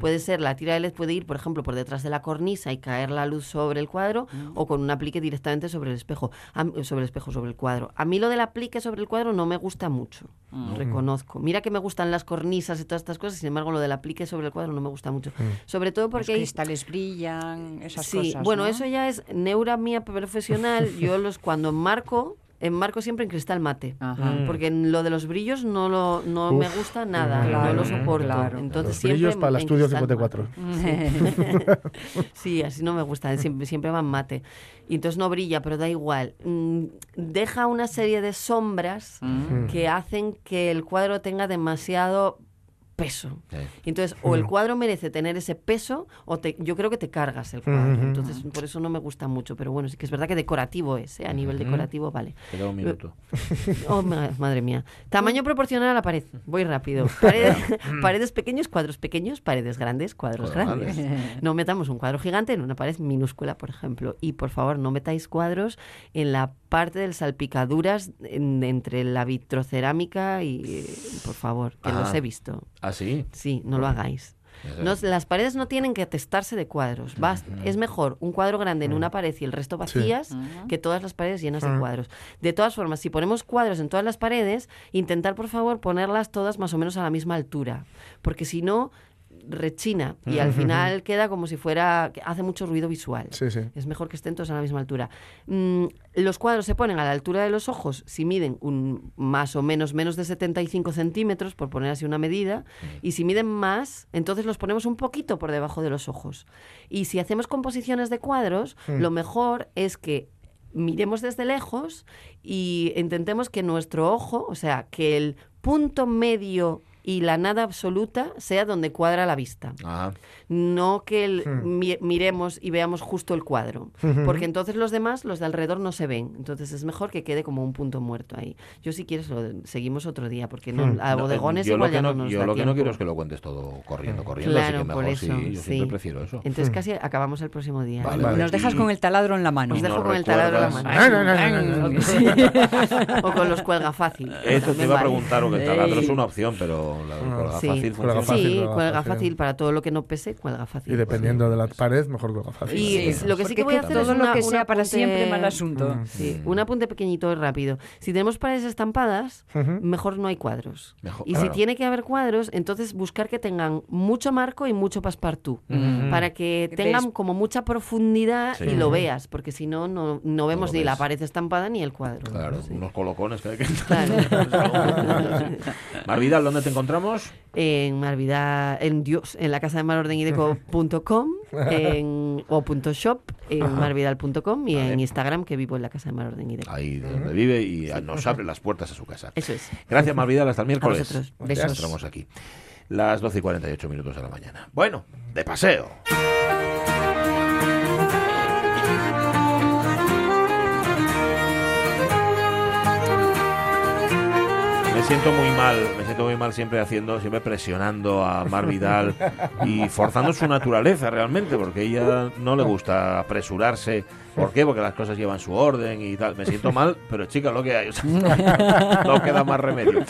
Puede ser, la tira de LED puede ir, por ejemplo, por detrás de la cornisa y caer la luz sobre el cuadro, o con un aplique directamente sobre el espejo, A sobre el espejo, sobre el cuadro. A mí lo del aplique sobre el cuadro no me gusta mucho, reconozco. Mira que me gustan las cornisas y todas estas cosas, sin embargo, lo del aplique sobre el cuadro no me gusta mucho. Sobre todo Los porque hay cristales brillan, esas sí, cosas. bueno, ¿no? eso ya es neura mía profesional. Yo los cuando enmarco, enmarco siempre en cristal mate. Ajá. Porque en lo de los brillos no lo no me gusta nada, claro, no lo soporto. claro. Entonces Los siempre brillos para el en estudio cristal 54. mate. Sí, así no me gusta, siempre, siempre van mate. Y entonces no brilla, pero da igual. Mm, Deja una serie de sombras Mm. que hacen que el cuadro tenga demasiado peso. Sí. Entonces, o el cuadro merece tener ese peso, o te- yo creo que te cargas el cuadro. Entonces, por eso no me gusta mucho. Pero bueno, sí que es verdad que decorativo es, ¿eh? a nivel decorativo, vale. Queda un minuto. Oh, ma- madre mía. Tamaño proporcional a la pared. Voy rápido. Paredes, paredes pequeños, cuadros pequeños, paredes grandes, cuadros grandes. No metamos un cuadro gigante en una pared minúscula, por ejemplo. Y por favor, no metáis cuadros en la parte del salpicaduras en- entre la vitrocerámica y, por favor, que los Ah. he visto. ¿Ah, sí? Sí, no lo hagáis. No, las paredes no tienen que atestarse de cuadros. Es mejor un cuadro grande en una pared y el resto vacías que todas las paredes llenas de cuadros. De todas formas, si ponemos cuadros en todas las paredes, intentar por favor ponerlas todas más o menos a la misma altura. Porque si no, rechina y al final queda como si fuera. hace mucho ruido visual. Sí, sí. Es mejor que estén todos a la misma altura. Mm, los cuadros se ponen a la altura de los ojos si miden un más o menos menos de 75 centímetros, por poner así una medida, y si miden más, entonces los ponemos un poquito por debajo de los ojos. Y si hacemos composiciones de cuadros, lo mejor es que miremos desde lejos y intentemos que nuestro ojo, o sea, que el punto medio y la nada absoluta sea donde cuadra la vista Ah, no que el- mi- miremos y veamos justo el cuadro, porque entonces los demás, los de alrededor, no se ven. Entonces es mejor que quede como un punto muerto ahí. Yo si quieres lo seguimos otro día, porque no, a no, bodegones yo lo igual que ya no, no nos yo da lo que no tiempo. quiero es que lo cuentes todo corriendo, corriendo. así Claro, que mejor por eso, sí, yo sí. siempre prefiero eso. Entonces casi acabamos el próximo día. Vale, Nos vale. dejas Y- con el taladro en la mano. Os y dejo nos con el taladro en la mano. No, no, no, no, no, no. o con los cuelga fácil. Esto te iba a preguntar, porque el taladro es una opción, pero la cuelga Sí. fácil Cuelga fácil, Sí, cuelga cuelga fácil. fácil. Para todo lo que no pese, cuelga fácil. Y dependiendo de la pared, mejor que lo fácil. Y Sí, lo que sí que voy a hacer es todo una- lo que un sea para apunte- siempre mal asunto. Sí, un apunte pequeñito y rápido. Si tenemos paredes estampadas, mejor no hay cuadros. Mejor, y si tiene que haber cuadros, entonces buscar que tengan mucho marco y mucho passepartout. Para que tengan como mucha profundidad Sí. y lo veas, porque si no, no, no vemos ni la pared estampada ni el cuadro. Claro, Sí. unos colocones que hay que... Claro. Marvidal, ¿dónde te encontramos? en Marvidal, en Dios, en la casa de malordenyideco.com en, o punto .shop en marvidal.com y en Instagram que vivo en la casa de Malorden. Ahí donde vive y nos abre las puertas a su casa. Eso es. Gracias, Marvidal. Hasta el miércoles. vosotros. Ya Besos. Entramos aquí. Las 12 y 48 minutos de la mañana. Bueno, de paseo. Me siento muy mal, me siento muy mal siempre haciendo, siempre presionando a Mar Vidal y forzando su naturaleza realmente, porque ella no le gusta apresurarse. ¿Por qué? Porque las cosas llevan su orden y tal. Me siento mal, pero chica, lo que hay. o sea, no queda más remedio.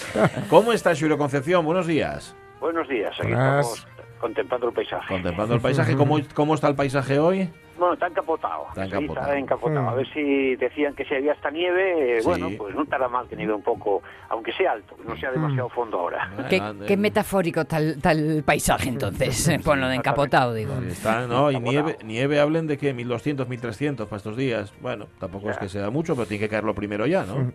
¿Cómo está Julio Concepción? Buenos días. Buenos días, aquí Buenas. estamos contemplando el paisaje. Contemplando el paisaje. ¿Cómo, cómo está el paisaje hoy? Bueno, está encapotado. Está Sí, encapotado. está encapotado. A ver si decían que si había esta nieve, eh, Sí. bueno, pues no estará mal que nieve un poco, aunque sea alto, no sea demasiado fondo ahora. Qué, qué metafórico tal, tal paisaje entonces, con lo de encapotado, digo. Está, no, y nieve, nieve hablen de que 1200, 1300 para estos días. Bueno, tampoco es que sea mucho, pero tiene que caer lo primero ya, ¿no?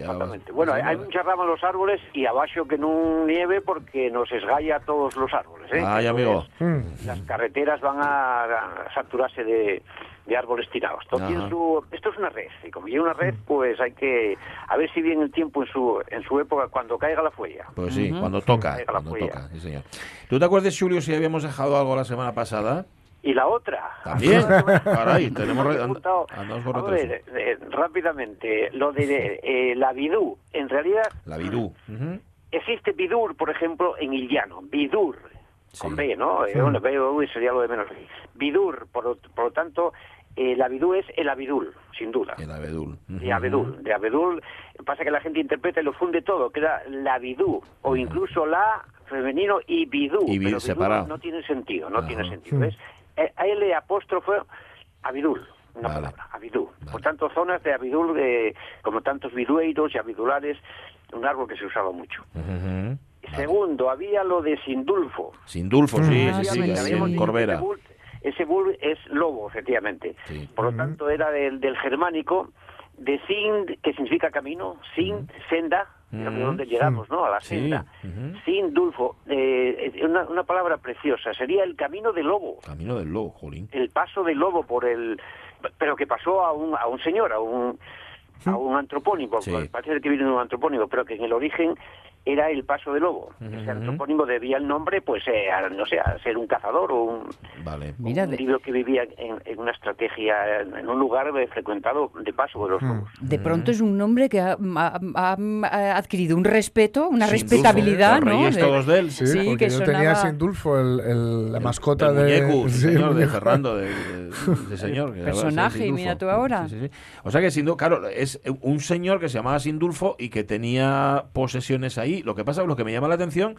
Exactamente. vas- Bueno, vas hay, muchas ramas en los árboles y abajo que no nieve porque nos esgalla todos los árboles. ¿eh? Ay, amigo. Entonces, Las carreteras van a, saturarse de, de árboles tirados. Su- esto es una red, y como hay una red, pues hay que a ver si viene el tiempo en su en su época cuando caiga la fuella. Pues sí, cuando toca, cuando fuella. toca, sí señor. ¿Tú te acuerdas, Julio, si habíamos dejado algo la semana pasada? Y la otra. También. Caray, tenemos andamos con A ver, eh, rápidamente, lo de eh, la bidú. En realidad La Bidú. Ujú. existe bidur, por ejemplo, en el llano. Bidur. Sí. Con B, ¿no? Eh, bueno, B sería lo de menos. Bidur, por, lo- por lo tanto, eh, la bidú es el abidul, sin duda. El abedul. De abedul. De abedul pasa que la gente interpreta y lo funde todo, queda la bidú, o incluso la femenino y bidú. Y bi- pero bidú separado. no tiene sentido, no Ajá. tiene sentido. ¿ves? L apóstrofo abidul. Una Vale. palabra, abidú. Vale. Por tanto, zonas de abidul, de, como tantos bidueiros y abidulares, un árbol que se usaba mucho. Segundo, había lo de Sindulfo. Sindulfo, sí, Ah, sí, sí, sí, sí. Corbera. Ese bull, es lobo, efectivamente. Por lo tanto, era del, del germánico, de sin, que significa camino, sin, senda, de Ujú. donde llegamos, ¿no? A la Sí. senda. Sin dulfo, eh, una, una palabra preciosa, sería el camino del lobo, Camino del Lobo, jolín. el paso del lobo por el... Pero que pasó a un, a un señor, a un, a un antropónimo, Sí. parece que viene de un antropónimo, pero que en el origen era el Paso de Lobo. Ese antropónimo debía el nombre, pues, eh, a, no sé, a ser un cazador o un, Vale. Mira, un de, individuo que vivía en, en una estrategia, en un lugar eh, frecuentado de paso de los Mm. lobos. de pronto es un nombre que ha, ha- ha- ha adquirido un respeto, una Sindulfo, respetabilidad, los ¿no? reyes De- todos de él. Sí, Sí, porque que yo tenía sonaba- Sindulfo, el, el- la mascota el de... muñeco, sí, señor, de muñeco. Fernando, de, de- de señor. que Personaje, Sindulfo. mira tú ahora. Sí, sí, sí. O sea que, Sindulfo, claro, es un señor que se llamaba Sindulfo y que tenía posesiones ahí. Lo que pasa, lo que me llama la atención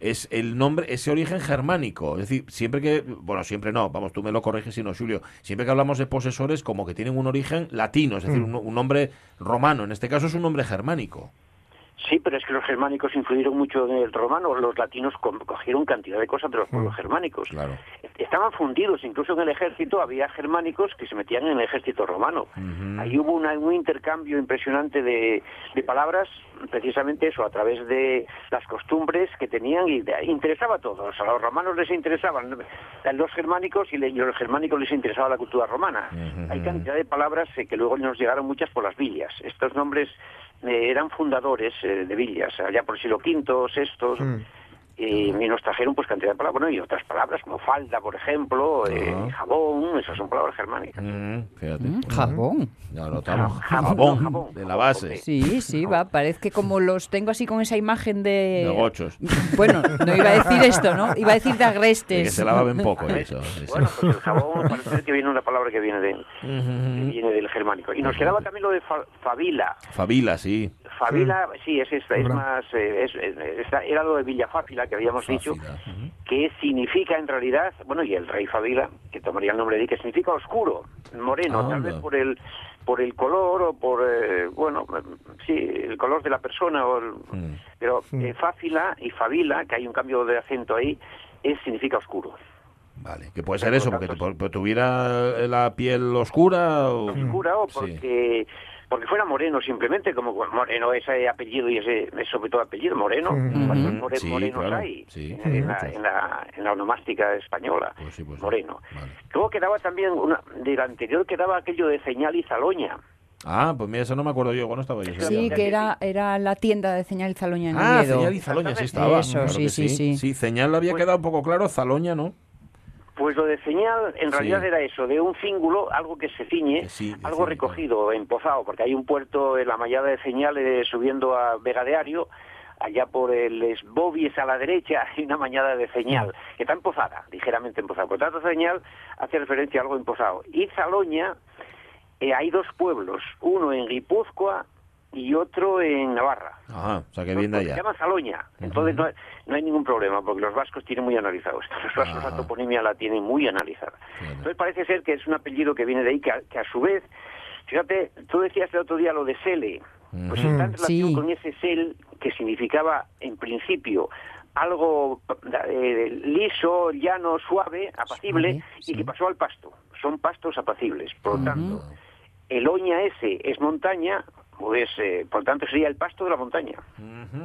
es el nombre, ese origen germánico. Es decir, siempre que, bueno, siempre no, vamos, tú me lo corriges si no, Julio, siempre que hablamos de posesores como que tienen un origen latino, es decir, un, un nombre romano. En este caso es un nombre germánico. Sí, pero es que los germánicos influyeron mucho en el romano. Los latinos co- cogieron cantidad de cosas de los pueblos germánicos. Claro. Estaban fundidos, incluso en el ejército había germánicos que se metían en el ejército romano. Ahí hubo una- un intercambio impresionante de, de palabras, precisamente eso, a través de las costumbres que tenían y de- interesaba a todos. A los romanos les interesaban los germánicos y, le- y a los germánicos les interesaba la cultura romana. Hay cantidad de palabras eh, que luego nos llegaron muchas por las villas. Estos nombres eh, eran fundadores eh, de villas, allá por el siglo V, VI, y nos trajeron pues cantidad de palabras, bueno, y otras palabras como falda, por ejemplo, eh, Ah. jabón, esas son palabras germánicas. Mm, fíjate. Mm, Jabón. Ya lo notamos. Jabón, Jabón, jabón, de la base. Sí, sí, va. Parece que como los tengo así con esa imagen de. De gochos. Bueno, no iba a decir esto, ¿no? Iba a decir de De agrestes. que se lavaban poco eso. Bueno, pues el jabón parece que viene una palabra que viene, de, que viene del germánico. Y nos quedaba también lo de fa- fabila. Fabila, sí. Fabila, sí, es, esta, es más, eh, es, es- esta- era lo de Villafáfila que habíamos dicho. Ujú. que significa en realidad, bueno, y el rey Fabila, que tomaría el nombre de que significa oscuro, moreno, tal Anda. vez por el por el color o por, eh, bueno, eh, sí, el color de la persona, o el- Mm. pero eh, Fáfila y Fabila, que hay un cambio de acento ahí, es, significa oscuro. Vale, que puede ser eso, porque tu- porque tuviera la piel oscura o... oscura o Sí. Porque fuera moreno simplemente como bueno, moreno ese apellido y ese es sobre todo apellido moreno Ujú. ¿cuántos Ujú. more- Sí, morenos claro, hay sí. en, la, en, la, en la onomástica española Pues sí, pues moreno Vale. luego quedaba también una, del anterior quedaba aquello de señal y zaloña Ah, pues mira, eso no me acuerdo yo cuando estaba yo. Sí, que era, era la tienda de Señal Zaloña en Ah. Ceñal y Zaloña, sí estaba. Eso, claro sí, sí, sí. Sí, Ceñal le había Pues- quedado un poco claro, Zaloña no. Pues lo de señal en Sí. realidad era eso de un cíngulo algo que se ciñe Que sí, que algo sí, recogido empozado porque hay un puerto en la mallada de señal eh, subiendo a Vega de Ario allá por el Esbobies a la derecha hay una mañada de señal que está empozada, ligeramente empozada. Por tanto, señal hace referencia a algo empozado. Y Zaloña, eh, hay dos pueblos, uno en Guipúzcoa y otro en Navarra. Ajá, o sea, que bien de Se allá. llama Zaloña, entonces no, hay- no hay ningún problema, porque los vascos tienen muy analizado esto. Los vascos Ajá. la toponimia la tienen muy analizada. Entonces parece ser que es un apellido que viene de ahí, que a, que a su vez, fíjate, tú decías el otro día lo de Sele, pues está en relación Sí. con ese Sel que significaba, en principio, algo eh, liso, llano, suave, apacible, Suave, y que pasó al pasto. Son pastos apacibles, por lo tanto, el Oña ese es montaña, pues eh, por tanto sería el pasto de la montaña.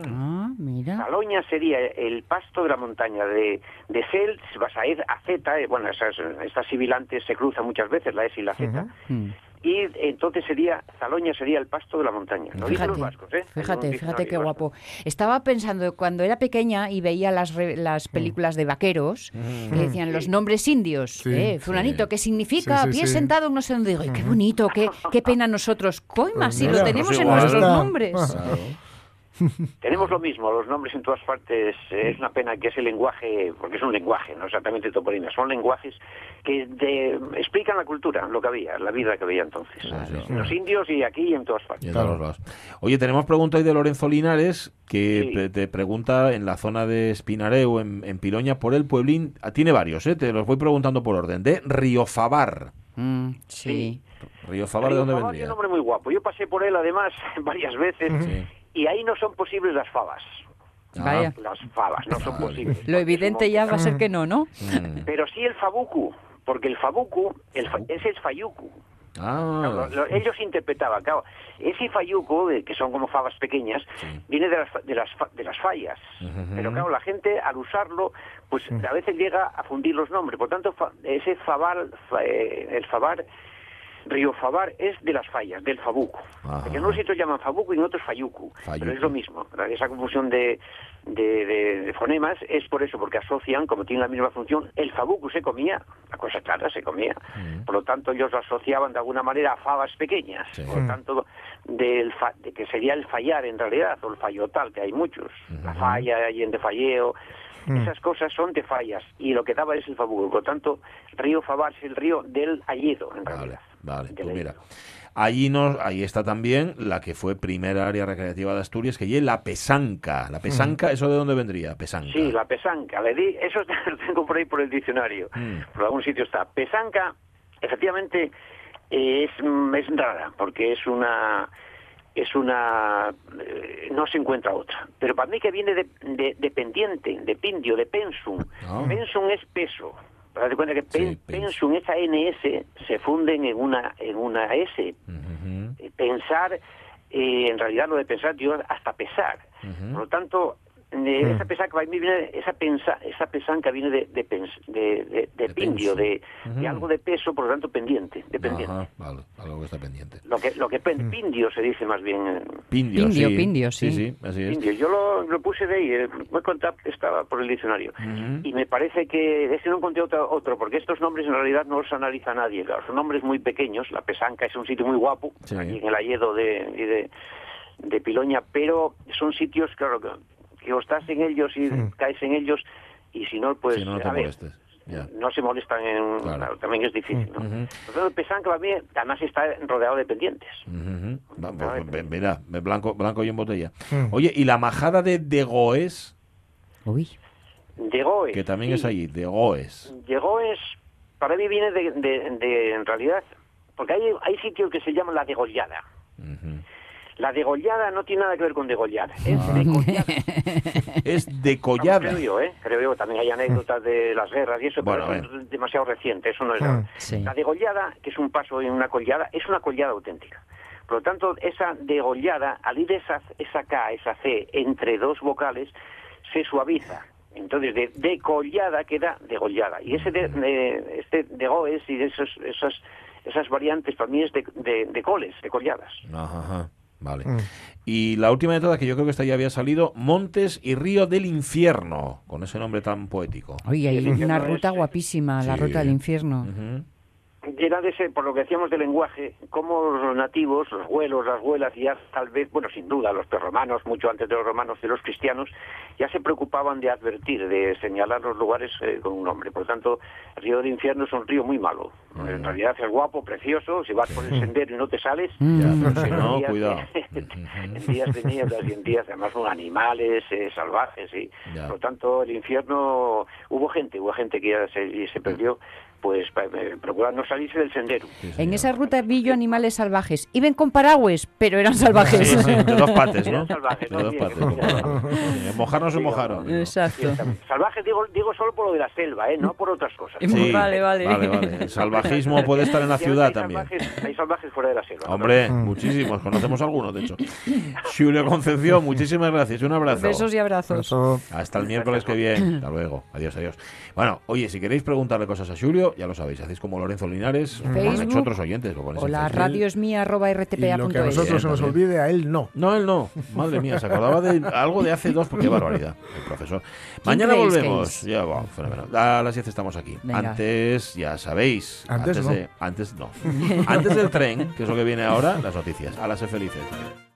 Ah, mira. Saloña sería el pasto de la montaña de, de Sel, Basaed a Z, eh, bueno, esas, estas sibilantes se cruzan muchas veces, la S y la Z. y entonces sería, Saloña sería el pasto de la montaña. Lo dicen los Fíjate, vascos, ¿eh? Fíjate, fíjate qué guapo. Estaba pensando, cuando era pequeña y veía las, re- las películas de vaqueros, que decían los nombres indios, Sí, ¿eh? Fulanito, sí. ¿qué significa? Sí, sí, Pie sí. sentado en no sé dónde. Digo, "Ay, qué bonito, qué, qué pena nosotros. Coima, si lo tenemos pues en igual. nuestros nombres. Claro. Tenemos lo mismo, los nombres en todas partes, eh, es una pena que ese lenguaje, porque es un lenguaje, no exactamente toponimia, son lenguajes que de- explican la cultura, lo que había, la vida que había entonces. sí, sí. Los indios y aquí y en todas partes. Claro. Oye, tenemos pregunta ahí de Lorenzo Linares, que Sí. te pregunta en la zona de Espinareu, en, en Piloña, por el pueblín. Ah, Tiene varios, ¿eh? Te los voy preguntando por orden. De Riofabar. Mm, sí. Riofabar, ¿de dónde Río Fabas vendría? es un nombre muy guapo. Yo pasé por él además varias veces Sí. Y ahí no son posibles las fabas. Ah, Vaya. Las fabas no son posibles. Lo evidente es ya va a ser que no, ¿no? mm. Pero sí el fabuku, porque el fabuku el fa- es el fayuku. Ah, Lo- lo- ellos interpretaban, claro. Ese fayuco, de- que son como fabas pequeñas, viene de las, fa- de, las, fa- de las fallas. Pero claro, la gente al usarlo, pues a veces llega a fundir los nombres. Por tanto, fa- ese fabar, fa- eh, el fabar, Río Favar es de las fallas, del Fabuco. Porque en unos sitios llaman Fabuco y en otros Fayucu. Fayucu. Pero es lo mismo. Esa confusión de, de, de- de fonemas es por eso, porque asocian, como tienen la misma función, el Fabuco se comía, la cosa clara, se comía. Por lo tanto, ellos lo asociaban de alguna manera a fabas pequeñas. Sí. Por lo tanto, del fa- de que sería el fallar en realidad, o el fallotal, que hay muchos. La falla y en de falleo. Esas cosas son de fallas y lo que daba es el Fabuco. Por lo tanto, río Favar es el río del Alledo, en realidad. vale. Del Pues mira, allí, nos, ahí está también la que fue primera área recreativa de Asturias, que es la Pesanca. La Pesanca, ¿eso de dónde vendría? Pesanca. Sí, la pesanca. Le di, eso lo tengo por ahí por el diccionario. Mm. Por algún sitio está. Pesanca, efectivamente, eh, es, es rara, porque es una es una eh, no se encuentra otra pero para mí que viene de, de, de pendiente de pindio de pensum Ah. pensum es peso De cuenta que pen- Sí, pens- pensum esa ns se funden en una en una s. Eh, pensar, eh, en realidad lo de pensar, yo hasta pesar. Por lo tanto, de esa pesanca viene, esa pensa, esa pesanca viene de, de, pens- de, de- de De pindio, de, de algo de peso, por lo tanto pendiente, dependiente. Ajá, vale, algo que está pendiente. Lo que, lo que pen- pindio se dice más bien. eh, Pindio, Pindio, sí. pindio, Sí, sí. sí, así es. Pindio. Yo lo, lo puse de ahí, eh, me contaba, estaba por el diccionario. Y me parece que es que no encontré otro, otro, porque estos nombres en realidad no los analiza nadie. Claro, son nombres muy pequeños. La Pesanca es un sitio muy guapo, Sí. aquí en el Alledo de, de, de Piloña, pero son sitios, claro, que, que o estás en ellos y caes en ellos, y si no, pues, Si no, no te a ver, molestes. Ya. no se molestan en... Claro. claro, también es difícil, ¿no? Ujú. Por tanto, Pesanca para mí, además está rodeado de pendientes. Va, pues, mira, blanco, blanco y en botella. Oye, y la majada de, de Goes, Uy. Llegó que también sí. es allí, de Goes. Llegó es, para mí viene de, de- de- en realidad, porque hay, hay sitios que se llaman la degollada. La degollada no tiene nada que ver con degollar, Ah. es degollada. Es decollada. Creo yo, ¿eh? Creo yo, también hay anécdotas de las guerras y eso, Bueno, pero eso es demasiado reciente, eso no es... Ah, sí. La degollada, que es un paso en una collada, es una collada auténtica. Por lo tanto, esa degollada, al ir esa, esa K, esa C, entre dos vocales, se suaviza. Entonces, de decollada queda degollada. Y ese de, de- este degoes y de esos, esas, esas variantes, para mí es de, de, de coles, de colladas. Ajá, Vale. Y la última de todas, que yo creo que esta ya había salido, Montes y Río del Infierno, con ese nombre tan poético. Oye, hay una es- ruta guapísima, la Sí. ruta del infierno. Llena de ese, por lo que decíamos del lenguaje, como los nativos, los abuelos, las abuelas, ya tal vez, bueno, sin duda, los romanos, mucho antes de los romanos y los cristianos, ya se preocupaban de advertir, de señalar los lugares eh, con un nombre. Por lo tanto, el río del infierno es un río muy malo. En realidad es guapo, precioso, si vas por el sendero y no te sales, Ya, Mm. si en no, días cuidado. en días de nieblas y en días además son animales eh, salvajes y Ya. por lo tanto el infierno hubo gente hubo gente que ya se, y se perdió pues eh, procurar no salirse del sendero Sí, En esa ruta vi yo animales salvajes. Iban con paraguas, pero eran salvajes. Sí, sí, de dos pates, ¿no? Eran salvajes, De ¿no? dos pates. Sí, Mojarnos se mojaron. Exacto. salvajes digo digo solo por lo de la selva eh no por otras cosas Sí, Vale, vale. vale, vale. El salvajismo puede estar en la ciudad hay también. salvajes, hay salvajes fuera de la selva ¿no? Hombre, muchísimos, conocemos algunos, de hecho. Julio Concepción, muchísimas gracias, un abrazo. Besos y abrazos. Eso, Hasta el miércoles que viene. Hasta luego. Adiós, adiós. Bueno, oye, si queréis preguntarle cosas a Julio, ya lo sabéis, hacéis como Lorenzo Linares, como han hecho otros oyentes. Lo O la radio es mía, arroba y lo que a nosotros se nos olvide, a él no. No, él no. Madre mía, se acordaba de algo de hace dos, porque qué barbaridad, el profesor. Mañana volvemos. Ya, fenómeno. A las 10 estamos aquí. Venga. Antes, ya sabéis. Antes no. de, antes no. antes del tren, que es lo que viene ahora, las noticias. A las felices.